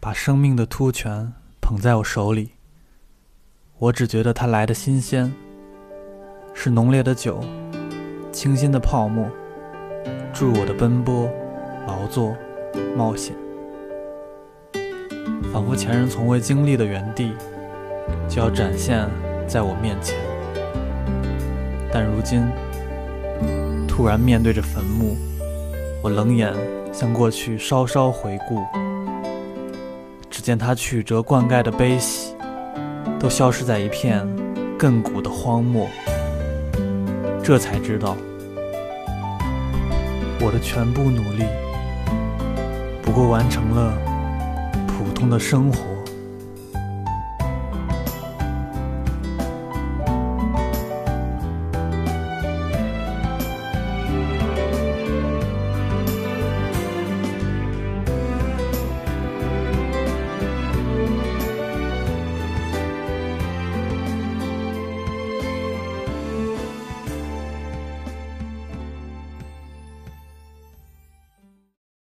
把生命的突泉捧在我手里，我只觉得它来的新鲜，是浓烈的酒，清新的泡沫，助我的奔波、劳作、冒险，仿佛前人从未经历的原地，就要展现在我面前。但如今，突然面对着坟墓，我冷眼向过去稍稍回顾，见他曲折灌溉的悲喜，都消失在一片亘古的荒漠。这才知道，我的全部努力，不过完成了普通的生活。